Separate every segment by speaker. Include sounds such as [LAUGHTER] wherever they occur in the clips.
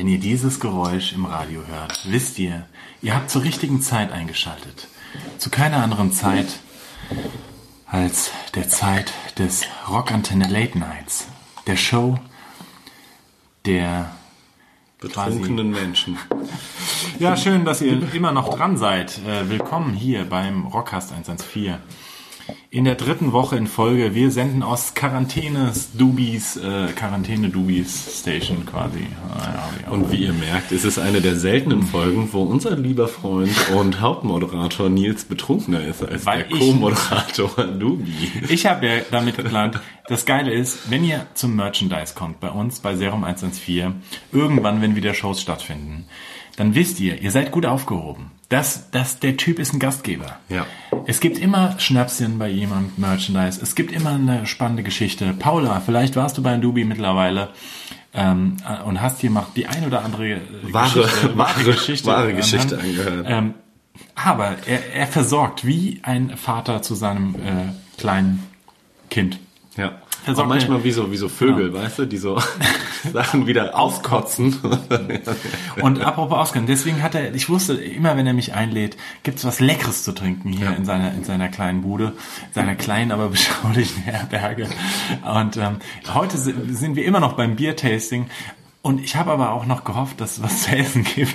Speaker 1: Wenn ihr dieses Geräusch im Radio hört, wisst ihr, ihr habt zur richtigen Zeit eingeschaltet. Zu keiner anderen Zeit als der Zeit des Rockantenne Late Nights. Der Show der
Speaker 2: Betrunkenen Menschen.
Speaker 1: Ja, schön, dass ihr immer noch dran seid. Äh, willkommen hier beim Rockcast 114. In der dritten Woche in Folge. Wir senden aus Quarantänes Dubis, äh, Quarantäne Dubis Station quasi. Ah, ja,
Speaker 2: Und wie ihr merkt, ist es eine der seltenen Folgen, wo unser lieber Freund und Hauptmoderator Nils betrunkener ist als
Speaker 1: Weil
Speaker 2: der Co-Moderator Dubi.
Speaker 1: Ich habe ja damit geplant, das Geile ist, wenn ihr zum Merchandise kommt, bei uns, bei Serum 114, irgendwann, wenn wieder Shows stattfinden, dann wisst ihr, ihr seid gut aufgehoben. Das, das, der Typ ist ein Gastgeber.
Speaker 2: Ja.
Speaker 1: Es gibt immer Schnäpschen bei jemandem, Merchandise. Es gibt immer eine spannende Geschichte. Paula, vielleicht warst du bei Dubi mittlerweile ähm, und hast hier mal die ein oder andere äh,
Speaker 2: Wahre-
Speaker 1: Geschichte,
Speaker 2: wahre-
Speaker 1: Geschichte,
Speaker 2: wahre Geschichte angehört.
Speaker 1: Ähm, aber er, er versorgt wie ein Vater zu seinem äh, kleinen Kind.
Speaker 2: Ja. Auch manchmal wie so, wie so Vögel, weißt du, die so [LAUGHS] Sachen wieder auskotzen. [LAUGHS]
Speaker 1: Und apropos Ausgang, deswegen hat er, ich wusste, immer wenn er mich einlädt, gibt's was Leckeres zu trinken hier
Speaker 2: Ja.
Speaker 1: in seiner in seiner kleinen Bude, seiner kleinen, aber [LAUGHS] beschaulichen Herberge. Und ähm, heute si- sind wir immer noch beim Biertasting. Und ich habe aber auch noch gehofft, dass es was zu essen gibt.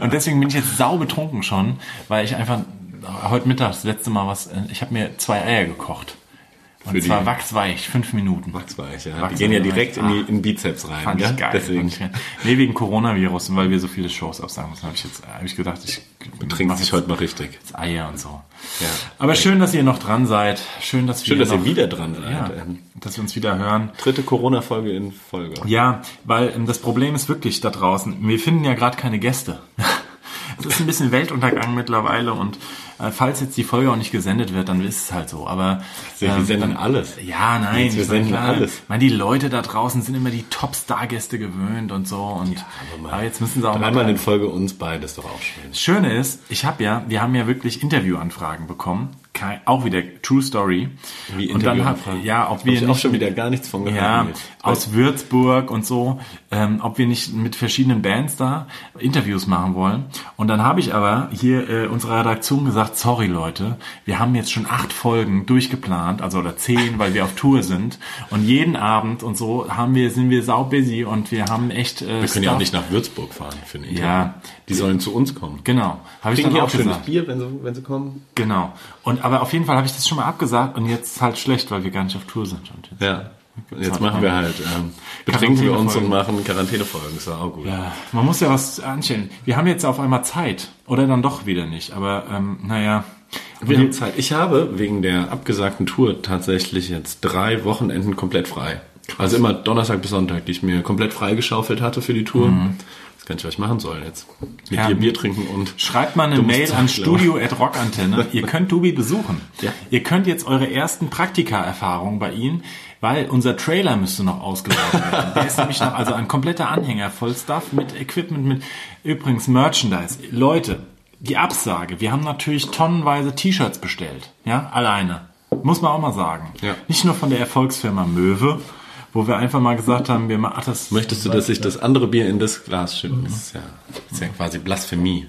Speaker 1: und deswegen bin ich jetzt sau betrunken schon, weil ich einfach heute Mittag das letzte Mal was, äh, ich habe mir zwei Eier gekocht. Und zwar
Speaker 2: die-
Speaker 1: wachsweich, fünf Minuten.
Speaker 2: Wachsweich, ja. Die
Speaker 1: Wachsweich,
Speaker 2: gehen ja direkt in, die, in den Bizeps rein.
Speaker 1: Fand
Speaker 2: ja?
Speaker 1: ich geil.
Speaker 2: Deswegen
Speaker 1: ich. Nee, wegen Coronavirus und weil wir so viele Shows absagen müssen, habe ich jetzt hab ich gedacht, ich
Speaker 2: sich
Speaker 1: jetzt
Speaker 2: heute mal richtig.
Speaker 1: Eier und so.
Speaker 2: Ja.
Speaker 1: Aber schön, dass ihr noch dran seid. Schön, dass
Speaker 2: Schön,
Speaker 1: wir
Speaker 2: dass ihr
Speaker 1: noch,
Speaker 2: wieder dran seid.
Speaker 1: ja,
Speaker 2: Ähm,
Speaker 1: dass wir uns wieder hören.
Speaker 2: Dritte Corona-Folge in Folge.
Speaker 1: Ja, weil ähm, das Problem ist wirklich da draußen, wir finden ja gerade keine Gäste. [LAUGHS] Es ist ein bisschen Weltuntergang mittlerweile und falls jetzt die Folge auch nicht gesendet wird, dann ist es halt so. Aber
Speaker 2: Wir
Speaker 1: ähm,
Speaker 2: senden alles.
Speaker 1: Ja, nein,
Speaker 2: Wir senden
Speaker 1: klar.
Speaker 2: alles.
Speaker 1: Ich meine, die Leute da draußen sind immer die Top-Star-Gäste gewöhnt und so. Und aber, jetzt müssen sie auch
Speaker 2: Dreimal
Speaker 1: mal.
Speaker 2: in Folge uns beide ist doch auch schön.
Speaker 1: Das Schöne ist, ich habe ja, wir haben ja wirklich Interviewanfragen bekommen. Kei- Auch wieder True Story.
Speaker 2: Wie
Speaker 1: und dann
Speaker 2: Interviewanfragen?
Speaker 1: ja, ob wir
Speaker 2: ich auch
Speaker 1: nicht
Speaker 2: schon wieder gar nichts von gehört.
Speaker 1: ja, aus Würzburg und so, ähm, ob wir nicht mit verschiedenen Bands da Interviews machen wollen. Und dann habe ich aber hier äh, unserer Redaktion gesagt, sorry Leute, wir haben jetzt schon acht Folgen durchgeplant, also oder zehn, weil wir auf Tour sind. Und jeden Abend und so haben wir, sind wir sau busy und wir haben echt äh,
Speaker 2: Wir können ja auch nicht nach Würzburg fahren, finde ich.
Speaker 1: Ja.
Speaker 2: Die sollen zu uns kommen.
Speaker 1: Genau, habe ich dann auch
Speaker 2: auch schönes
Speaker 1: gesagt.
Speaker 2: Bier, wenn sie, wenn sie kommen.
Speaker 1: Genau. Und aber auf jeden Fall habe ich das schon mal abgesagt und jetzt ist halt schlecht, weil wir gar nicht auf Tour sind. Und jetzt,
Speaker 2: Ja. Jetzt
Speaker 1: Warte
Speaker 2: machen wir halt, ähm, betrinken wir uns und machen Quarantänefolgen. Ist ja auch gut.
Speaker 1: Ja, man muss ja was anstellen. Wir haben jetzt auf einmal Zeit. Oder dann doch wieder nicht. Aber ähm, naja.
Speaker 2: Wir haben Zeit. Ich habe wegen der abgesagten Tour tatsächlich jetzt drei Wochenenden komplett frei. Also immer Donnerstag bis Sonntag, die ich mir komplett freigeschaufelt hatte für die Tour. Ich nicht, was ich machen soll jetzt. Mit
Speaker 1: Ja,
Speaker 2: dir Bier trinken und
Speaker 1: Schreibt mal eine Mail an
Speaker 2: laufen.
Speaker 1: studio.rockantenne. [LAUGHS] Ihr könnt Dubi besuchen.
Speaker 2: Ja.
Speaker 1: Ihr könnt jetzt eure ersten Praktika-Erfahrungen bei ihm, weil unser Trailer müsste noch ausgebaut werden. [LAUGHS] Der ist nämlich noch, also ein kompletter Anhänger voll Stuff mit Equipment, mit übrigens Merchandise. Leute, die Absage. Wir haben natürlich tonnenweise T-Shirts bestellt. Ja, alleine. Muss man auch mal sagen.
Speaker 2: Ja.
Speaker 1: Nicht nur von der Erfolgsfirma Möwe, wo wir einfach mal gesagt haben, wir machen, ach, das
Speaker 2: Möchtest du, dass ich das andere Bier in das Glas schütte? Das ist ja, das ist ja quasi Blasphemie.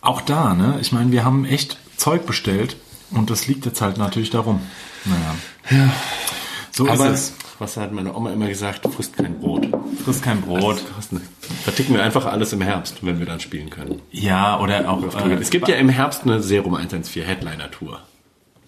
Speaker 1: Auch da, ne? Ich meine, wir haben echt Zeug bestellt und das liegt jetzt halt natürlich darum. Naja. So
Speaker 2: Aber
Speaker 1: ist es.
Speaker 2: was hat meine Oma immer gesagt? Frisst kein Brot.
Speaker 1: Frisst kein Brot.
Speaker 2: Verticken wir einfach alles im Herbst, wenn wir dann spielen können.
Speaker 1: Ja, oder auch. Äh,
Speaker 2: es gibt ja im Herbst eine Serum 114 Headliner-Tour.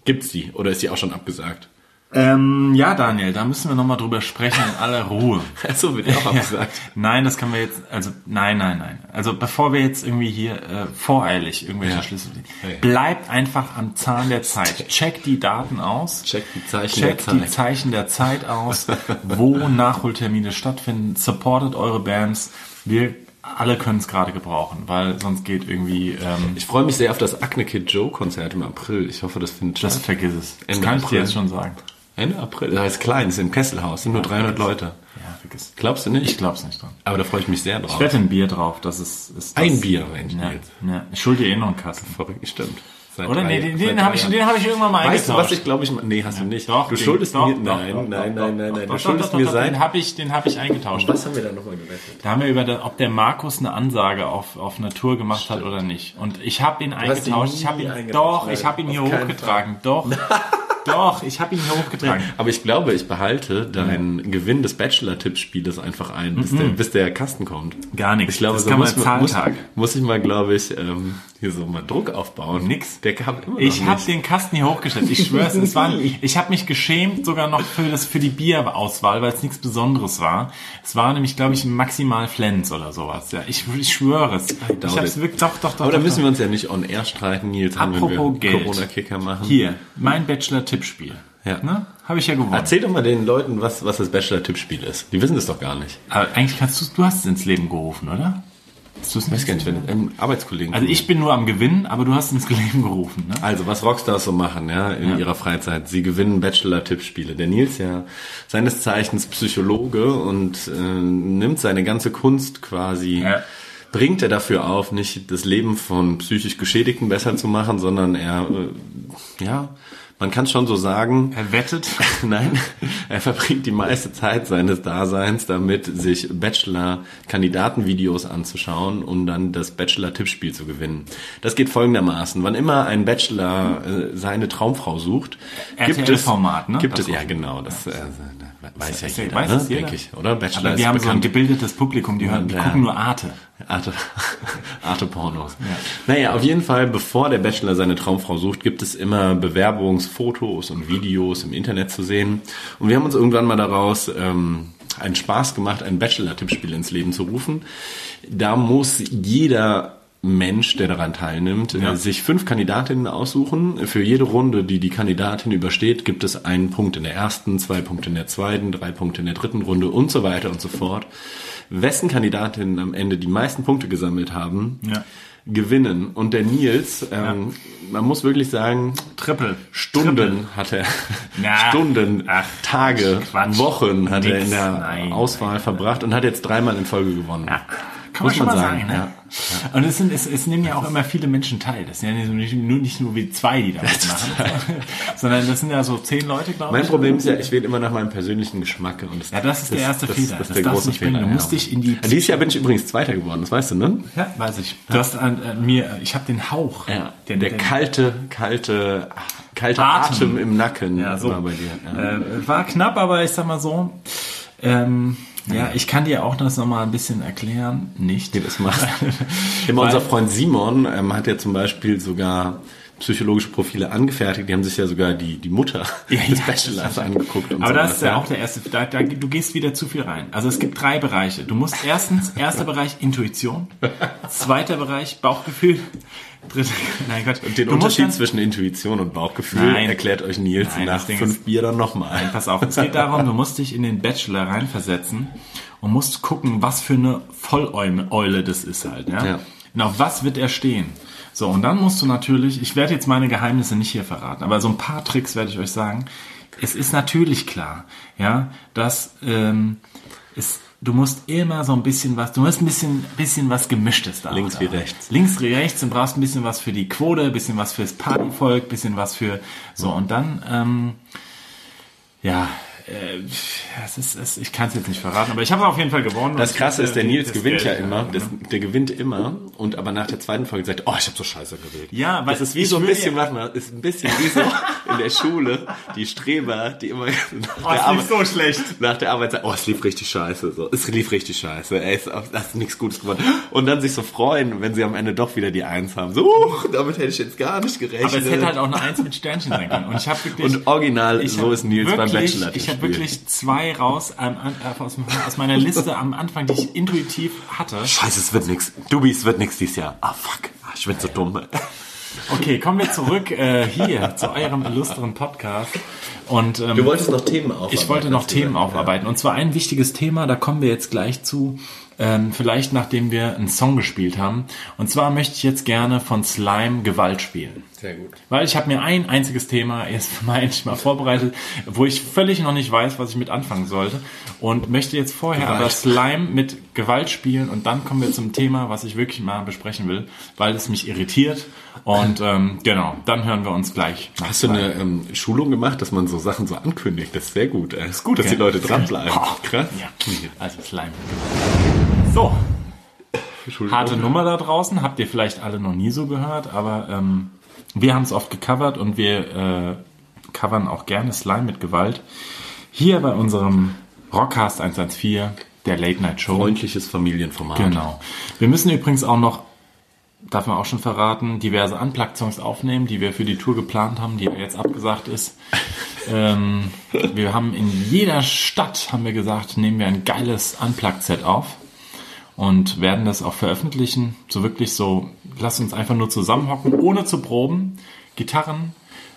Speaker 2: Gibt's die? Oder ist die auch schon abgesagt?
Speaker 1: Ähm, ja, Daniel, da müssen wir nochmal drüber sprechen in aller Ruhe.
Speaker 2: Achso, wird ja auch
Speaker 1: Ja.
Speaker 2: abgesagt.
Speaker 1: Nein, das können wir jetzt, also nein, nein, nein. Also bevor wir jetzt irgendwie hier äh, voreilig irgendwelche
Speaker 2: Ja.
Speaker 1: Schlüsse ziehen,
Speaker 2: Ja.
Speaker 1: bleibt einfach am Zahn der Zeit. Checkt die Daten aus.
Speaker 2: Checkt die Zeichen
Speaker 1: Checkt
Speaker 2: der
Speaker 1: die
Speaker 2: Zeit.
Speaker 1: Zeichen der Zeit aus, [LAUGHS] wo Nachholtermine stattfinden. Supportet eure Bands. Wir alle können es gerade gebrauchen, weil sonst geht irgendwie ähm,
Speaker 2: Ich freue mich sehr auf das Acne Kid Joe Konzert im April. Ich hoffe, das findet
Speaker 1: das
Speaker 2: statt.
Speaker 1: vergiss es. Das
Speaker 2: Ende
Speaker 1: kann ich dir jetzt schon sagen.
Speaker 2: Ende April. Das heißt klein, ist im Kesselhaus, sind nur 300 Leute.
Speaker 1: Ja, vergiss.
Speaker 2: Glaubst du nicht?
Speaker 1: Ich glaub's nicht dran.
Speaker 2: Aber da freue ich mich sehr drauf.
Speaker 1: Ich wette ein Bier drauf, das ist, ist das,
Speaker 2: Ein Bier, Mensch,
Speaker 1: Ja,
Speaker 2: Nils.
Speaker 1: ja. Ich schulde dir eh noch einen Kasten.
Speaker 2: Verrückt, stimmt. Seit
Speaker 1: Oder? Nee, den, den habe ich, den hab ich irgendwann mal
Speaker 2: Weißt du,
Speaker 1: eingetauscht.
Speaker 2: was ich glaube ich... Nee, hast du nicht.
Speaker 1: Doch,
Speaker 2: du schuldest
Speaker 1: doch,
Speaker 2: mir... nein, nein, nein, nein, nein. Du schuldest mir seit...
Speaker 1: Den habe ich, den hab ich eingetauscht.
Speaker 2: Was haben wir da nochmal gewettet?
Speaker 1: Da haben wir über, ob der Markus eine Ansage auf, auf Natur gemacht hat oder nicht. Und ich habe ihn eingetauscht. Ich habe
Speaker 2: nie
Speaker 1: ihn,
Speaker 2: eingetauscht,
Speaker 1: doch, ich habe ihn hier hochgetragen. Doch, [LAUGHS] doch, ich habe ihn hier hochgetragen.
Speaker 2: Aber ich glaube, ich behalte deinen Gewinn des Bachelor-Tippspieles einfach ein, bis, der, bis der Kasten kommt.
Speaker 1: Gar nichts.
Speaker 2: Ich glaube,
Speaker 1: das
Speaker 2: so
Speaker 1: kann man
Speaker 2: muss, man- muss, ich mal, glaube ich, ähm, hier so mal Druck aufbauen.
Speaker 1: Nix.
Speaker 2: Der kam immer noch
Speaker 1: Ich habe den Kasten hier hochgestellt. Ich schwör's, es war, [LAUGHS] ich habe mich geschämt sogar noch für das für die Bierauswahl, weil es nichts Besonderes war. Es war nämlich, glaube ich, maximal Flens oder sowas. Ja, ich, ich schwöre es. Ich hab's
Speaker 2: it.
Speaker 1: wirklich doch doch doch.
Speaker 2: Aber da müssen wir uns ja nicht on air streiten, Nils,
Speaker 1: Apropos
Speaker 2: wir
Speaker 1: Geld.
Speaker 2: Corona-Kicker machen.
Speaker 1: Hier, mein Bachelor-Tippspiel.
Speaker 2: Ja.
Speaker 1: Ne? Habe ich ja gewonnen.
Speaker 2: Erzähl doch mal den Leuten, was, was das Bachelor-Tippspiel ist. Die wissen das doch gar nicht.
Speaker 1: Aber eigentlich kannst du, du hast es ins Leben gerufen, oder? Du
Speaker 2: Ich weiß gar nicht, wenn ähm, Arbeitskollegen.
Speaker 1: Also ich bin nur am Gewinnen, aber du hast ins [LAUGHS] Leben gerufen. Ne?
Speaker 2: Also, was Rockstars so machen, ja, in ihrer Freizeit. Sie gewinnen Bachelor-Tippspiele. Der Nils ja seines Zeichens Psychologe und äh, nimmt seine ganze Kunst quasi,
Speaker 1: Ja.
Speaker 2: bringt er dafür auf, nicht das Leben von psychisch Geschädigten besser zu machen, sondern er, äh, ja, man kann schon so sagen,
Speaker 1: Er wettet. [LAUGHS]
Speaker 2: Nein, er verbringt die meiste Zeit seines Daseins damit, sich Bachelor-Kandidatenvideos anzuschauen, um dann das Bachelor-Tippspiel zu gewinnen. Das geht folgendermaßen. Wann immer ein Bachelor äh, seine Traumfrau sucht, gibt es,
Speaker 1: RTL-Format, ne?
Speaker 2: gibt
Speaker 1: Das
Speaker 2: es, ja genau, das äh, weiß ja
Speaker 1: ja-
Speaker 2: jeder,
Speaker 1: weiß
Speaker 2: ne?
Speaker 1: jeder.
Speaker 2: denke ich, oder? Bachelor
Speaker 1: Aber wir haben so ein
Speaker 2: bekannt.
Speaker 1: gebildetes Publikum, die hören, die
Speaker 2: Ja.
Speaker 1: gucken nur Arte.
Speaker 2: Arte, [LAUGHS] Arte Pornos. Naja, auf jeden Fall, bevor der Bachelor seine Traumfrau sucht, gibt es immer Bewerbungsfotos und Videos im Internet zu sehen. Und wir haben uns irgendwann mal daraus ähm, einen Spaß gemacht, ein Bachelor-Tippspiel ins Leben zu rufen. Da muss jeder Mensch, der daran teilnimmt,
Speaker 1: Ja.
Speaker 2: äh, sich fünf Kandidatinnen aussuchen. Für jede Runde, die die Kandidatin übersteht, gibt es einen Punkt in der ersten, zwei Punkte in der zweiten, drei Punkte in der dritten Runde und so weiter und so fort. Wessen Kandidatinnen am Ende die meisten Punkte gesammelt haben,
Speaker 1: Ja.
Speaker 2: gewinnen. Und der Nils, ähm, man muss wirklich sagen,
Speaker 1: Triple.
Speaker 2: Stunden hat er,
Speaker 1: Na.
Speaker 2: Stunden,
Speaker 1: Ach,
Speaker 2: Tage,
Speaker 1: Quatsch.
Speaker 2: Wochen hat er
Speaker 1: Nix.
Speaker 2: in der
Speaker 1: Nein,
Speaker 2: Auswahl verbracht und hat jetzt dreimal in Folge gewonnen.
Speaker 1: Ja. Kann
Speaker 2: Muss
Speaker 1: man schon mal
Speaker 2: sagen,
Speaker 1: sagen. ne? Und es, sind, es, es nehmen ja auch immer viele Menschen teil. Das sind ja nicht nur, nicht nur wie zwei, die da [LAUGHS] mitmachen, [LAUGHS] sondern das sind ja so zehn Leute, glaube
Speaker 2: Mein
Speaker 1: ich.
Speaker 2: Problem ist ja, ich wähle immer nach meinem persönlichen Geschmack. Und das,
Speaker 1: Ja, das ist der erste
Speaker 2: das,
Speaker 1: Fehler.
Speaker 2: Das,
Speaker 1: Das
Speaker 2: ist der große. Fehler.
Speaker 1: Du musst
Speaker 2: ja.
Speaker 1: dich in die-
Speaker 2: Dieses Jahr bin ich übrigens Zweiter geworden, das weißt du, ne?
Speaker 1: Ja, weiß ich. Du hast an, äh, mir, ich habe den Hauch.
Speaker 2: Ja,
Speaker 1: Den,
Speaker 2: der
Speaker 1: den-
Speaker 2: kalte, kalte, kalte
Speaker 1: Atem.
Speaker 2: Atem, im Nacken
Speaker 1: Ja, so.
Speaker 2: war bei dir. Ja.
Speaker 1: Äh, war knapp, aber ich sag mal so. Ähm, ja, ich kann dir auch das nochmal ein bisschen erklären. Nicht.
Speaker 2: Nee, das macht. [LAUGHS] Immer unser Freund Simon ähm, hat ja zum Beispiel sogar psychologische Profile angefertigt. Die haben sich ja sogar die, die Mutter [LAUGHS]
Speaker 1: Ja,
Speaker 2: des
Speaker 1: ja,
Speaker 2: Bachelors angeguckt. Und
Speaker 1: Aber
Speaker 2: sowas,
Speaker 1: das ist ja auch der erste. Da, da, du gehst wieder zu viel rein. Also es gibt drei Bereiche. Du musst erstens, erster Bereich Intuition, zweiter Bereich Bauchgefühl, dritter, [LAUGHS] nein Gott.
Speaker 2: Den
Speaker 1: du
Speaker 2: Unterschied
Speaker 1: dann-
Speaker 2: zwischen Intuition und Bauchgefühl
Speaker 1: Nein.
Speaker 2: erklärt euch Nils
Speaker 1: Nein,
Speaker 2: nach fünf
Speaker 1: ist-
Speaker 2: Bier dann nochmal.
Speaker 1: Pass auf, es geht darum, du musst dich in den Bachelor reinversetzen und musst gucken, was für eine Volleule das ist halt. Ja?
Speaker 2: Ja.
Speaker 1: Und auf was wird er stehen? So, und dann musst du natürlich, ich werde jetzt meine Geheimnisse nicht hier verraten, aber so ein paar Tricks werde ich euch sagen. Es ist natürlich klar, ja, dass ähm, es, du musst immer so ein bisschen was, du musst ein bisschen, bisschen was Gemischtes da.
Speaker 2: Links wie rechts.
Speaker 1: Links wie rechts und brauchst ein bisschen was für die Quote, ein bisschen was fürs Partyvolk, ein bisschen was für so und dann ähm, ja, äh, ist, es, ich kann es jetzt nicht verraten, aber ich habe auf jeden Fall gewonnen.
Speaker 2: Das Krasse ist, der Nils gewinnt
Speaker 1: Geld.
Speaker 2: ja immer. Das, der gewinnt immer und aber nach der zweiten Folge sagt, oh, ich habe so scheiße gewählt.
Speaker 1: Ja, weil
Speaker 2: das ist wie so ein bisschen, warte mal, ist ein bisschen wie so in der Schule, die Streber, die immer nach,
Speaker 1: Oh,
Speaker 2: der,
Speaker 1: es
Speaker 2: Arbeit,
Speaker 1: lief so schlecht.
Speaker 2: nach der Arbeit sagen, oh, es lief richtig scheiße, so, es lief richtig scheiße, ey, es hast nichts Gutes gemacht. Und dann sich so freuen, wenn sie am Ende doch wieder die Eins haben. So, uch, damit hätte ich jetzt gar nicht gerechnet.
Speaker 1: Aber es hätte halt auch eine Eins mit Sternchen sein können. Und ich habe wirklich.
Speaker 2: und original,
Speaker 1: ich
Speaker 2: so
Speaker 1: hab
Speaker 2: ist Nils beim
Speaker 1: wirklich-
Speaker 2: Bachelor.
Speaker 1: Ich habe wirklich zwei raus an, äh, aus, aus meiner Liste am Anfang, die ich intuitiv hatte.
Speaker 2: Scheiße, es wird nix. Dubi, es wird nix dieses Jahr. Ah, fuck. Ah, Ich bin so dumm.
Speaker 1: Okay, kommen wir zurück äh, hier zu eurem illustren Podcast. Und ähm,
Speaker 2: Du wolltest noch Themen aufarbeiten.
Speaker 1: ich wollte noch Themen
Speaker 2: gesagt.
Speaker 1: aufarbeiten. Und zwar ein wichtiges Thema, da kommen wir jetzt gleich zu. Ähm, vielleicht nachdem wir einen Song gespielt haben. Und zwar möchte ich jetzt gerne von Slime Gewalt spielen.
Speaker 2: Sehr gut.
Speaker 1: Weil ich habe mir ein einziges Thema [LAUGHS] erst mal endlich mal vorbereitet, wo ich völlig noch nicht weiß, was ich mit anfangen sollte. Und möchte jetzt vorher
Speaker 2: Gewalt.
Speaker 1: aber Slime mit Gewalt spielen und dann kommen wir zum Thema, was ich wirklich mal besprechen will, weil es mich irritiert. Und ähm, genau, dann hören wir uns gleich.
Speaker 2: Hast du eine ähm, Schulung gemacht, dass man so Sachen so ankündigt? Das ist sehr gut. Das ist gut, dass
Speaker 1: gell?
Speaker 2: die Leute dranbleiben. [LAUGHS]
Speaker 1: Oh,
Speaker 2: Krass.
Speaker 1: Ja, also Slime. So, harte Nummer da draußen, habt ihr vielleicht alle noch nie so gehört, aber ähm, wir haben es oft gecovert und wir äh, covern auch gerne Slime mit Gewalt. Hier bei unserem Rockcast 114, der Late Night Show.
Speaker 2: Freundliches Familienformat.
Speaker 1: Genau. Wir müssen übrigens auch noch, darf man auch schon verraten, diverse Unplugged-Songs aufnehmen, die wir für die Tour geplant haben, die jetzt abgesagt ist. [LAUGHS] ähm, wir haben in jeder Stadt, haben wir gesagt, nehmen wir ein geiles Unplugged-Set auf und werden das auch veröffentlichen. So wirklich so, lasst uns einfach nur zusammenhocken, ohne zu proben. Gitarren.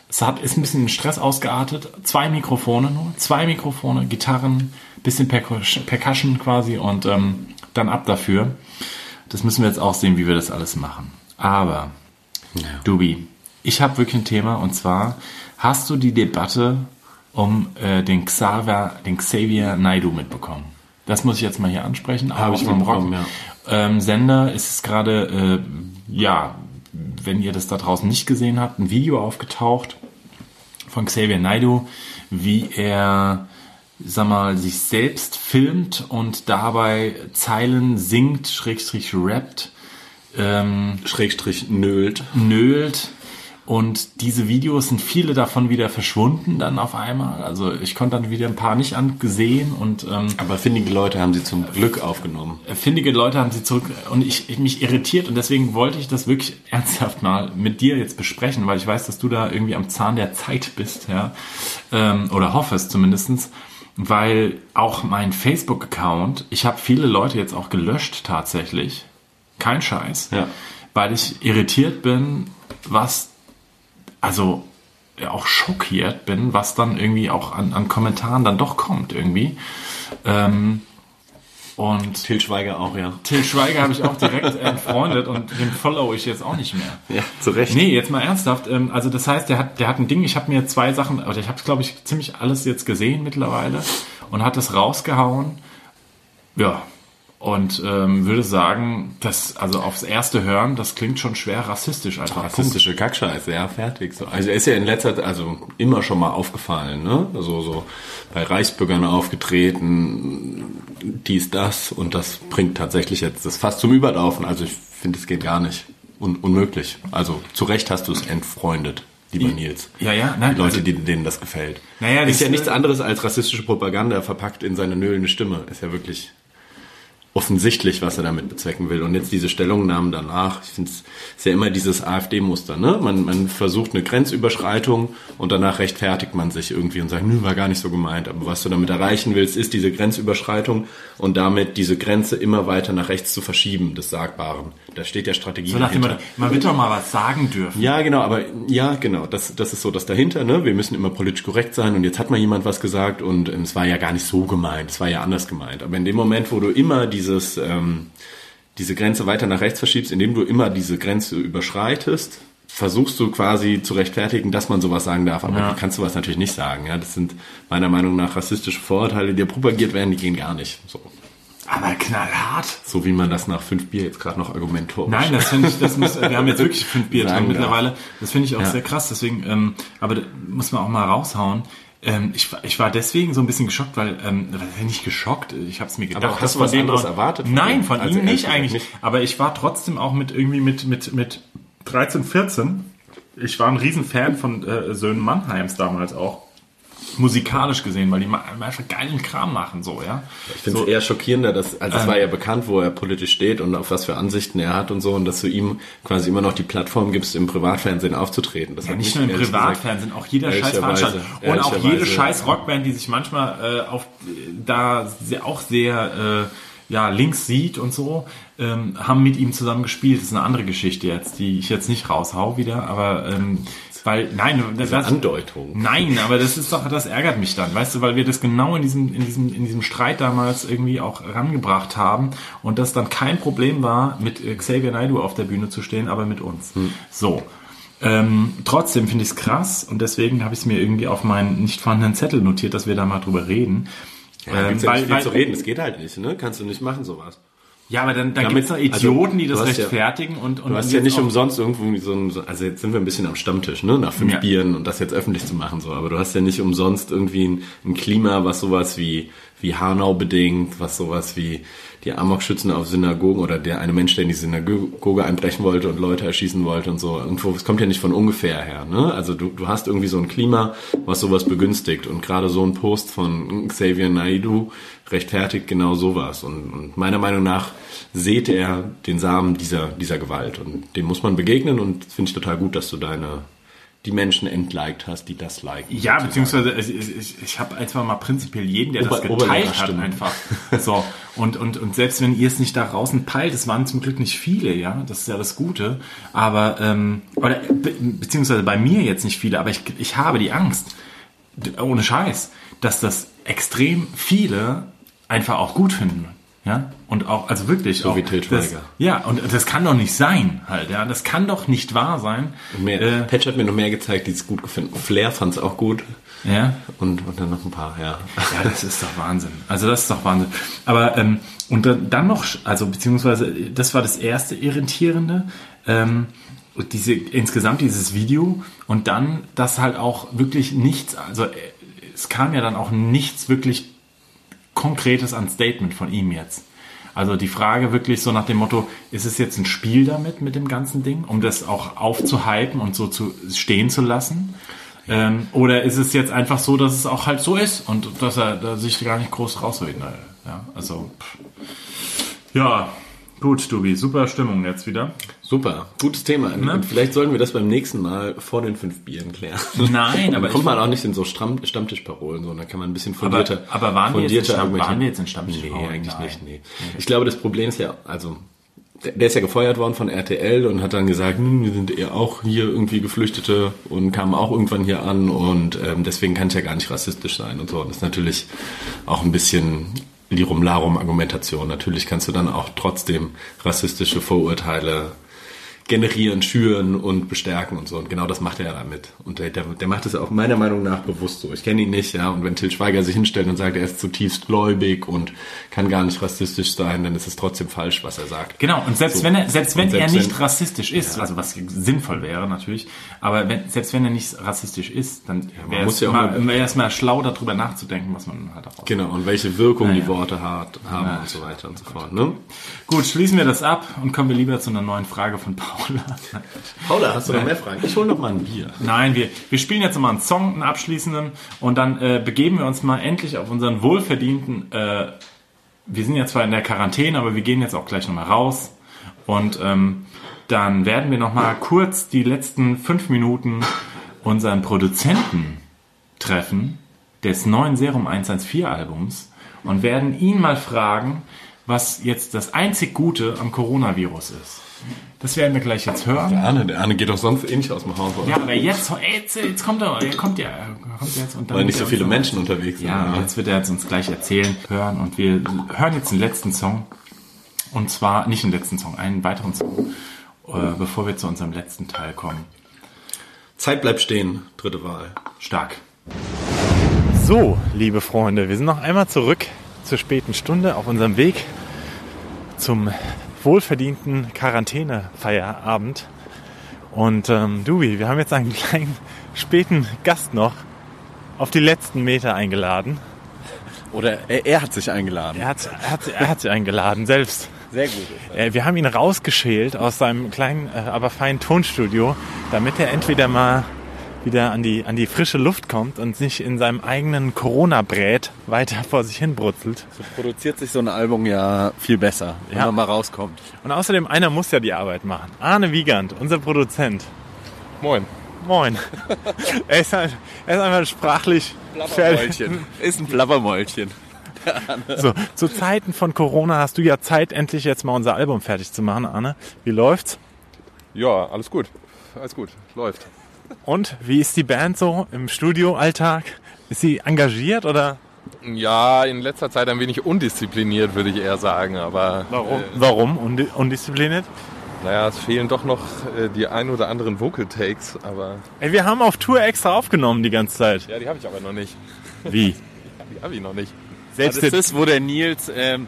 Speaker 1: Es hat, ist ein bisschen in Stress ausgeartet. Zwei Mikrofone nur. Zwei Mikrofone, Gitarren, bisschen Percus- Percussion quasi und ähm, dann ab dafür. Das müssen wir jetzt auch sehen, wie wir das alles machen. Aber, Dubi, ich habe wirklich ein Thema und zwar hast du die Debatte um äh, den Xavier, den Xavier Naidu mitbekommen? Das muss ich jetzt mal hier ansprechen.
Speaker 2: Habe ich mitbekommen,
Speaker 1: Rock- ähm, Sender ist es gerade, äh, ja, wenn ihr das da draußen nicht gesehen habt, ein Video aufgetaucht von Xavier Naidu, wie er, sag mal, sich selbst filmt und dabei Zeilen singt, Schrägstrich rappt, ähm,
Speaker 2: Schrägstrich nölt.
Speaker 1: nölt. Und diese Videos sind viele davon wieder verschwunden dann auf einmal. Also ich konnte dann wieder ein paar nicht angesehen und ähm,
Speaker 2: Aber findige Leute haben sie zum Glück aufgenommen.
Speaker 1: findige Leute haben sie zurück und ich, ich mich irritiert und deswegen wollte ich das wirklich [LAUGHS] ernsthaft mal mit dir jetzt besprechen, weil ich weiß, dass du da irgendwie am Zahn der Zeit bist, ja, ähm, oder hoffe es zumindestens, weil auch mein Facebook-Account, ich habe viele Leute jetzt auch gelöscht tatsächlich, kein Scheiß,
Speaker 2: Ja.
Speaker 1: weil ich irritiert bin, was, also auch schockiert bin, was dann irgendwie auch an, an Kommentaren dann doch kommt irgendwie. Ähm, und
Speaker 2: Til Schweiger auch, ja.
Speaker 1: Till Schweiger habe ich auch direkt entfreundet und den follow ich jetzt auch nicht mehr.
Speaker 2: Ja, zu Recht.
Speaker 1: Nee, jetzt mal ernsthaft. ähm, Also das heißt, der hat, der hat ein Ding. Ich habe mir zwei Sachen, oder ich habe glaube ich ziemlich alles jetzt gesehen mittlerweile und hat das rausgehauen. Ja. Und ähm, würde sagen, dass also aufs erste Hören, das klingt schon schwer rassistisch einfach.
Speaker 2: Rassistische Kackscheiße, ja, fertig. So. Also er ist ja in letzter Zeit, also immer schon mal aufgefallen, ne? Also so bei Reichsbürgern aufgetreten, dies, das und das bringt tatsächlich jetzt das fast zum Überlaufen. Also ich finde, es geht gar nicht. Un unmöglich. Also zu Recht hast du es entfreundet, lieber Nils.
Speaker 1: Ja, ja, nein,
Speaker 2: Die Leute,
Speaker 1: also-
Speaker 2: die, denen das gefällt.
Speaker 1: Naja, das
Speaker 2: ist ja nichts anderes als rassistische Propaganda verpackt in seine nöhlende Stimme. Ist ja wirklich offensichtlich, was er damit bezwecken will. Und jetzt diese Stellungnahmen danach, ich finde es ist ja immer dieses AfD-Muster, ne? Man, man versucht eine Grenzüberschreitung und danach rechtfertigt man sich irgendwie und sagt, nö, war gar nicht so gemeint. Aber was du damit erreichen willst, ist diese Grenzüberschreitung und damit diese Grenze immer weiter nach rechts zu verschieben, des Sagbaren. Da steht ja Strategie
Speaker 1: so nach dem
Speaker 2: dahinter.
Speaker 1: Motto, man wird doch mal was sagen dürfen.
Speaker 2: Ja, genau, aber ja, genau, das, das ist so das dahinter, ne? Wir müssen immer politisch korrekt sein und jetzt hat mal jemand was gesagt und ähm, es war ja gar nicht so gemeint, es war ja anders gemeint. Aber in dem Moment, wo du immer dieses, ähm, diese Grenze weiter nach rechts verschiebst, indem du immer diese Grenze überschreitest, versuchst du quasi zu rechtfertigen, dass man sowas sagen darf, aber
Speaker 1: Ja.
Speaker 2: du kannst sowas natürlich nicht sagen. Ja, das sind meiner Meinung nach rassistische Vorurteile, die propagiert werden, die gehen gar nicht. So,
Speaker 1: Aber knallhart.
Speaker 2: so wie man das nach fünf Bier jetzt gerade noch argumentorisch.
Speaker 1: Nein, das finde ich, das muss, wir haben jetzt wirklich fünf Bier [LAUGHS] drin mittlerweile. Das finde ich auch
Speaker 2: Ja.
Speaker 1: sehr krass, deswegen, ähm, aber da muss man auch mal raushauen. Ähm, ich, war- ich war deswegen so ein bisschen geschockt, weil, ähm, nicht geschockt, ich habe es mir gedacht.
Speaker 2: Aber hast du was anderes erwartet von
Speaker 1: Nein, von
Speaker 2: Also
Speaker 1: ihm nicht eigentlich.
Speaker 2: nicht.
Speaker 1: Aber ich war trotzdem auch mit irgendwie mit, mit, mit 13, 14. Ich war ein Riesenfan von äh, Söhnen Mannheims damals auch. Musikalisch gesehen, weil die einfach geilen Kram machen, so, ja.
Speaker 2: Ich finde es
Speaker 1: so,
Speaker 2: eher schockierender, dass, also es
Speaker 1: Ähm.
Speaker 2: war ja bekannt, wo er politisch steht und auf was für Ansichten er hat und so, und dass du ihm quasi immer noch die Plattform gibst, im Privatfernsehen aufzutreten. Das hat
Speaker 1: Nicht nur im Privatfernsehen, auch jeder scheiß Veranstaltung. Und auch jede scheiß Rockband, die sich manchmal äh, auf da auch sehr äh, ja, links sieht und so, ähm, haben mit ihm zusammen gespielt. Das ist eine andere Geschichte jetzt, die ich jetzt nicht raushau wieder, aber ähm, Weil, nein, das,
Speaker 2: Diese Andeutung.
Speaker 1: Nein, aber das ist doch, das ärgert mich dann, weißt du, weil wir das genau in diesem, in diesem, in diesem Streit damals irgendwie auch rangebracht haben und das dann kein Problem war, mit äh, Xavier Naidoo auf der Bühne zu stehen, aber mit uns. So. Ähm, trotzdem finde ich es krass und deswegen habe ich es mir irgendwie auf meinen nicht vorhandenen Zettel notiert, dass wir da mal drüber reden.
Speaker 2: Da
Speaker 1: Ähm,
Speaker 2: ja
Speaker 1: weil- weil-
Speaker 2: zu reden, das geht halt nicht, ne? Kannst du nicht machen, sowas.
Speaker 1: Ja, aber dann, dann
Speaker 2: Damit-
Speaker 1: gibt es noch Idioten, die das
Speaker 2: also, hast ja-
Speaker 1: rechtfertigen und, und
Speaker 2: Du hast ja nicht umsonst irgendwo so ein, so- also jetzt sind wir ein bisschen am Stammtisch, ne, nach fünf
Speaker 1: Ja.
Speaker 2: Bieren und das jetzt öffentlich zu machen, so, aber du hast ja nicht umsonst irgendwie ein, ein Klima, was sowas wie, wie Hanau bedingt, was sowas wie die Amokschützen auf Synagogen oder der eine Mensch, der in die Synagoge einbrechen wollte und Leute erschießen wollte und so. Irgendwo, es kommt ja nicht von ungefähr her, ne? Also du, du hast irgendwie so ein Klima, was sowas begünstigt und gerade so ein Post von Xavier Naidoo rechtfertigt genau sowas und, und meiner Meinung nach sät er den Samen dieser, dieser Gewalt und dem muss man begegnen und finde ich total gut, dass du deine, die Menschen entliked hast, die das liken.
Speaker 1: Ja,
Speaker 2: sozusagen.
Speaker 1: beziehungsweise ich, ich, ich, habe einfach mal prinzipiell jeden, der das
Speaker 2: Ober-
Speaker 1: geteilt hat, einfach. So und und und selbst wenn ihr es nicht da draußen peilt, es waren zum Glück nicht viele, ja, das ist ja das Gute. Aber ähm, oder be, beziehungsweise bei mir jetzt nicht viele, aber ich ich habe die Angst, ohne Scheiß, dass das extrem viele einfach auch gut finden. Ja, und auch, also wirklich.
Speaker 2: So
Speaker 1: auch,
Speaker 2: wie Til
Speaker 1: das,
Speaker 2: Schweiger.
Speaker 1: Ja, und das kann doch nicht sein, halt, ja. Das kann doch nicht wahr sein.
Speaker 2: Mehr,
Speaker 1: Äh,
Speaker 2: Patch hat mir noch mehr gezeigt, die es gut gefunden. Flair fand es auch gut.
Speaker 1: ja.
Speaker 2: Und, und dann noch ein paar, ja.
Speaker 1: Ja, das ist doch Wahnsinn. Also das ist doch Wahnsinn. Aber ähm, und dann, noch, also beziehungsweise das war das erste irritierende, ähm, und diese insgesamt dieses Video und dann, dass halt auch wirklich nichts, also äh, es kam ja dann auch nichts wirklich Konkretes an Statement von ihm jetzt. Also die Frage wirklich so nach dem Motto, ist es jetzt ein Spiel damit, mit dem ganzen Ding, um das auch aufzuhypen und so zu stehen zu lassen? Ähm, oder ist es jetzt einfach so, dass es auch halt so ist und dass er da sich gar nicht groß rausreden will? Ja, also, pff. ja, gut, Dubi, super Stimmung jetzt wieder.
Speaker 2: Super, gutes Thema.
Speaker 1: Ne?
Speaker 2: Und vielleicht sollten wir das beim nächsten Mal vor den fünf Bieren klären.
Speaker 1: Nein, aber
Speaker 2: Dann kommt man auch nicht in so Stamm, Stammtischparolen, sondern kann man ein bisschen
Speaker 1: Aber,
Speaker 2: fundierter
Speaker 1: aber waren, wir jetzt in
Speaker 2: fundierter
Speaker 1: Stamm,
Speaker 2: argumentieren.
Speaker 1: waren wir jetzt in Stammtisch?
Speaker 2: Nee, eigentlich
Speaker 1: Nein.
Speaker 2: nicht, nee. Ich glaube, das Problem ist ja, also, der, ist ja gefeuert worden von RTL und hat dann gesagt, hm, wir sind eher auch hier irgendwie Geflüchtete und kamen auch irgendwann hier an und ähm, deswegen kann es ja gar nicht rassistisch sein und so. Und das ist natürlich auch ein bisschen Lirum-Larum-Argumentation. Natürlich kannst du dann auch trotzdem rassistische Vorurteile generieren, schüren und bestärken und so. Und genau das macht er ja damit. Und der, der, der macht es auch meiner Meinung nach bewusst so. Ich kenne ihn nicht, ja. Und wenn Till Schweiger sich hinstellt und sagt, er ist zutiefst gläubig und kann gar nicht rassistisch sein, dann ist es trotzdem falsch, was er sagt.
Speaker 1: Genau, und selbst
Speaker 2: So.
Speaker 1: wenn er, selbst wenn
Speaker 2: selbst
Speaker 1: er nicht
Speaker 2: wenn-
Speaker 1: rassistisch ist, also was sinnvoll wäre natürlich, aber wenn, selbst wenn er nicht rassistisch ist, dann wäre
Speaker 2: muss
Speaker 1: es
Speaker 2: ja auch
Speaker 1: mal, wäre es mal schlau darüber nachzudenken, was man halt daraus
Speaker 2: Genau, und welche Wirkung die
Speaker 1: Naja.
Speaker 2: Worte hat, haben
Speaker 1: Ja.
Speaker 2: und so weiter und so fort. Ne?
Speaker 1: Gut, schließen wir das ab und kommen wir lieber zu einer neuen Frage von Paula.
Speaker 2: Paula, hast du noch mehr Fragen? Ich hole noch mal ein Bier.
Speaker 1: Nein, wir, wir spielen jetzt mal einen Song, einen abschließenden, und dann äh, begeben wir uns mal endlich auf unseren wohlverdienten, äh, wir sind ja zwar in der Quarantäne, aber wir gehen jetzt auch gleich nochmal raus. Und ähm, dann werden wir nochmal kurz die letzten fünf Minuten unseren Produzenten treffen des neuen Serum 114 Albums und werden ihn mal fragen, was jetzt das einzig Gute am Coronavirus ist. Das werden wir gleich jetzt hören.
Speaker 2: Der Arne, der Arne geht doch sonst eh nicht aus dem Haus, oder?
Speaker 1: Ja, aber jetzt, jetzt, jetzt kommt er, er kommt ja, er kommt jetzt und dann
Speaker 2: Weil nicht so
Speaker 1: er
Speaker 2: viele Menschen unterwegs sind.
Speaker 1: Ja, jetzt wird er jetzt uns gleich erzählen, hören und wir hören jetzt den letzten Song. Und zwar nicht den letzten Song, einen weiteren Song, äh, bevor wir zu unserem letzten Teil kommen.
Speaker 2: Zeit bleibt stehen, dritte Wahl.
Speaker 1: Stark. So, liebe Freunde, wir sind noch einmal zurück zur späten Stunde auf unserem Weg zum wohlverdienten Quarantänefeierabend. Und ähm, Dubi, wir haben jetzt einen kleinen späten Gast noch auf die letzten Meter eingeladen.
Speaker 3: Oder er, er hat sich eingeladen.
Speaker 1: Er hat, er hat, er hat sie eingeladen, selbst.
Speaker 3: Sehr gut.
Speaker 1: Äh, Wir haben ihn rausgeschält aus seinem kleinen, äh, aber feinen Tonstudio, damit er entweder mal wieder an die, an die frische Luft kommt und sich in seinem eigenen Corona-Brät weiter vor sich hin brutzelt.
Speaker 3: Produziert sich so ein Album ja viel besser, wenn
Speaker 1: Ja.
Speaker 3: man mal rauskommt.
Speaker 1: Und außerdem, einer muss ja die Arbeit machen. Arne Wiegand, unser Produzent.
Speaker 3: Moin.
Speaker 1: Moin. [LAUGHS] er, ist halt, er ist einfach sprachlich.
Speaker 3: Blabbermäulchen. Ist ein Blabbermäulchen. [LAUGHS]
Speaker 1: So, zu Zeiten von Corona hast du ja Zeit, endlich jetzt mal unser Album fertig zu machen, Arne. Wie läuft's?
Speaker 4: Ja, alles gut. Alles gut. Läuft.
Speaker 1: Und wie ist die Band so im Studioalltag? Ist sie engagiert oder
Speaker 4: Ja, in letzter Zeit ein wenig undiszipliniert, würde ich eher sagen. Aber
Speaker 1: warum? warum Undi undiszipliniert?
Speaker 4: Äh, naja, es fehlen doch noch äh, die ein oder anderen Vocal Takes. Aber
Speaker 1: Ey, wir haben auf Tour extra aufgenommen die ganze Zeit.
Speaker 4: ja, die habe ich aber noch nicht.
Speaker 1: Wie? [LAUGHS]
Speaker 4: Die habe ich noch nicht.
Speaker 1: Selbst
Speaker 2: Das ist wo der Nils ähm,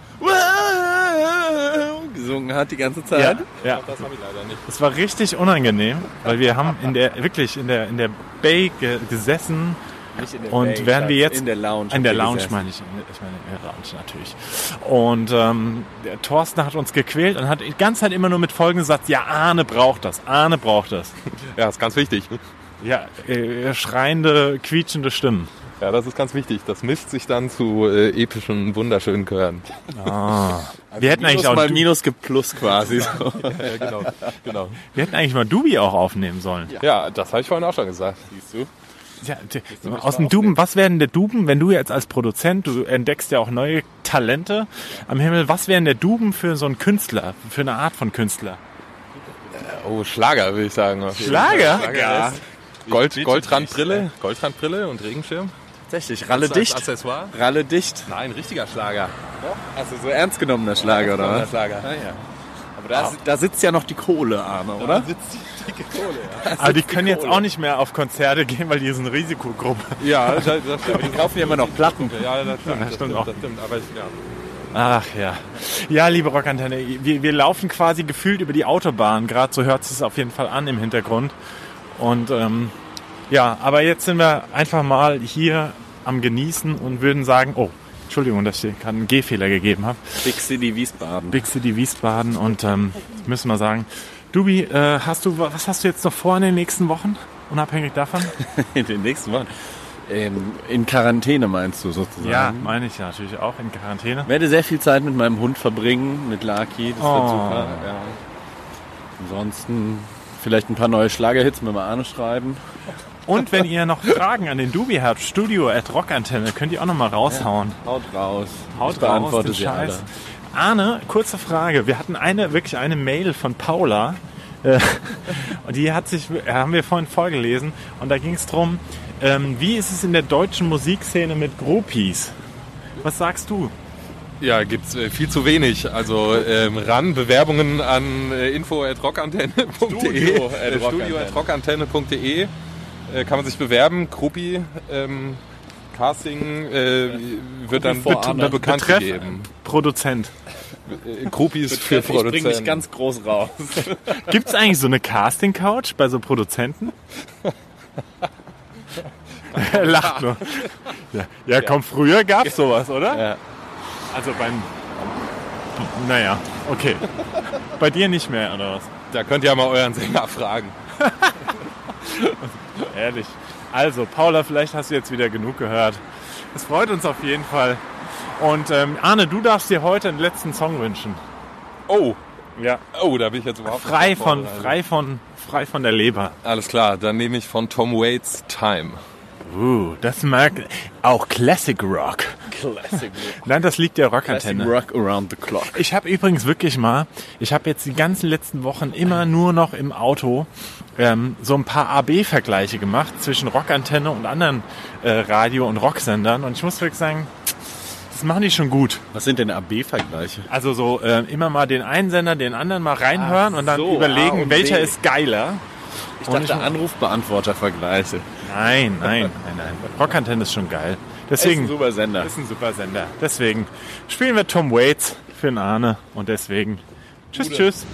Speaker 2: gesungen hat die ganze Zeit.
Speaker 1: ja, ja.
Speaker 4: Das habe ich leider nicht.
Speaker 1: Das war richtig unangenehm, weil wir haben in der wirklich in der in der Bay ge gesessen
Speaker 2: Nicht in der
Speaker 1: und
Speaker 2: Bay,
Speaker 1: werden wir jetzt
Speaker 2: in der Lounge.
Speaker 1: in der Lounge
Speaker 2: gesessen.
Speaker 1: meine ich, ich meine in der Lounge natürlich. Und ähm, der Thorsten hat uns gequält und hat die ganze Zeit immer nur mit folgendem Satz: Ja, Arne braucht das, Arne braucht das.
Speaker 4: Ja, ist ganz wichtig.
Speaker 1: Ja, äh, schreiende, quietschende Stimmen.
Speaker 4: Ja, das ist ganz wichtig. Das mischt sich dann zu äh, epischen, wunderschönen Chören.
Speaker 1: Wir hätten eigentlich
Speaker 2: Minus
Speaker 1: auch
Speaker 2: mal Minus geplus quasi. So. [LAUGHS]
Speaker 4: ja, genau, genau.
Speaker 1: wir hätten eigentlich mal Dubi auch aufnehmen sollen.
Speaker 4: Ja, das habe ich vorhin auch schon gesagt.
Speaker 2: Siehst du?
Speaker 1: Ja, aus dem Duben, was werden der Duben, wenn du jetzt als Produzent, du entdeckst ja auch neue Talente am Himmel, was wären der Duben für so einen Künstler, für eine Art von Künstler?
Speaker 4: Oh, Schlager, würde ich sagen.
Speaker 1: Schlager?
Speaker 4: Fall.
Speaker 2: Ja.
Speaker 4: Goldrandbrille, Goldrandbrille und Regenschirm.
Speaker 2: Tatsächlich, Ralle
Speaker 4: Als
Speaker 2: dicht.
Speaker 4: Accessoire?
Speaker 2: Ralle dicht.
Speaker 4: Nein, richtiger Schlager.
Speaker 2: Also so ernst genommener Schlager, oder was?
Speaker 4: Schlager.
Speaker 2: Ah, ja. Aber da, da sitzt ja noch die Kohle, Arne, oder?
Speaker 4: sitzt die [LAUGHS] dicke Kohle, ja.
Speaker 1: Aber die können jetzt auch nicht mehr auf Konzerte gehen, weil die sind Risikogruppe. [LAUGHS]
Speaker 4: Ja, das, das stimmt.
Speaker 2: Die kaufen ja immer noch Platten.
Speaker 4: Ja, das stimmt. das
Speaker 1: stimmt auch.
Speaker 4: Das stimmt, aber ich, ja.
Speaker 1: Ach ja. Ja, liebe Rockantenne, wir, wir laufen quasi gefühlt über die Autobahn, gerade so hört es auf jeden Fall an im Hintergrund. Und ähm, ja, aber jetzt sind wir einfach mal hier am Genießen und würden sagen, oh, Entschuldigung, dass ich gerade einen Gehfehler gegeben habe.
Speaker 2: Big City Wiesbaden.
Speaker 1: Big City Wiesbaden und ähm, müssen wir sagen, Dubi, äh, hast du was hast du jetzt noch vor in den nächsten Wochen? Unabhängig davon? [LAUGHS]
Speaker 2: In den nächsten Wochen. Ähm, in Quarantäne meinst du sozusagen?
Speaker 1: Ja, meine ich ja natürlich auch in Quarantäne.
Speaker 2: werde sehr viel Zeit mit meinem Hund verbringen, mit Lucky. Das
Speaker 1: Oh.
Speaker 2: wird super. Ja. Ansonsten vielleicht ein paar neue Schlagerhits mit Arne schreiben.
Speaker 1: Und wenn ihr noch Fragen an den Dubi habt, studio at rockantenne, könnt ihr auch noch mal raushauen.
Speaker 2: Haut raus.
Speaker 1: Haut
Speaker 2: ich
Speaker 1: raus, den
Speaker 2: sie alle.
Speaker 1: Scheiß. Arne, kurze Frage. Wir hatten eine, wirklich eine Mail von Paula. äh, [LAUGHS] Und die hat sich, äh, haben wir vorhin vorgelesen. Und da ging es darum, ähm, wie ist es in der deutschen Musikszene mit Groupies? Was sagst du?
Speaker 4: Ja, gibt's äh, viel zu wenig. Also ähm, ran Bewerbungen an äh, info@rockantenne.de,
Speaker 2: Studio at
Speaker 4: äh, studio@rockantenne.de äh, kann man sich bewerben. Gruppi ähm, Casting äh, wird dann
Speaker 2: vor
Speaker 4: bet bekannt
Speaker 1: Betreff
Speaker 4: gegeben.
Speaker 1: Produzent.
Speaker 4: Äh, Groupies für
Speaker 2: Ich bring dich
Speaker 4: Produzenten.
Speaker 2: ganz groß raus. [LAUGHS]
Speaker 1: Gibt es eigentlich so eine Casting-Couch bei so Produzenten? [LAUGHS] er lacht nur. Ja, ja komm, früher gab's sowas, oder?
Speaker 2: Ja.
Speaker 1: Also beim... Naja, okay. Bei dir nicht mehr, oder was?
Speaker 4: Da könnt ihr ja mal euren Sänger fragen. [LAUGHS]
Speaker 1: Ehrlich. Also, Paula, vielleicht hast du jetzt wieder genug gehört. Es freut uns auf jeden Fall. Und ähm, Arne, du darfst dir heute einen letzten Song wünschen.
Speaker 4: Oh,
Speaker 1: Ja.
Speaker 4: oh, da bin ich jetzt überhaupt
Speaker 1: Frei
Speaker 4: nicht
Speaker 1: von,
Speaker 4: vorbereitet.
Speaker 1: frei von, frei von der Leber.
Speaker 4: Alles klar, dann nehme ich von Tom Waits Time.
Speaker 1: Uh, das mag auch Classic Rock.
Speaker 2: Classic, [LAUGHS]
Speaker 1: Nein, das liegt der
Speaker 2: Classic
Speaker 1: Rockantenne.
Speaker 2: Rock around the clock.
Speaker 1: Ich habe übrigens wirklich mal, ich habe jetzt die ganzen letzten Wochen immer nur noch im Auto ähm, so ein paar AB-Vergleiche gemacht zwischen Rockantenne und anderen äh, Radio- und Rocksendern. Und ich muss wirklich sagen, das machen die schon gut.
Speaker 2: Was sind denn AB-Vergleiche?
Speaker 1: Also so äh, immer mal den einen Sender, den anderen mal reinhören und dann
Speaker 2: so,
Speaker 1: überlegen,
Speaker 2: und
Speaker 1: welcher
Speaker 2: B.
Speaker 1: ist geiler.
Speaker 2: Ich
Speaker 1: Und
Speaker 2: dachte Anrufbeantworter-Vergleiche.
Speaker 1: Nein, nein, nein, nein. Rockantenne ist schon geil. Deswegen
Speaker 2: Ist ein super Sender.
Speaker 1: ist ein super Sender. Deswegen spielen wir Tom Waits für den Arne und deswegen tschüss, tschüss.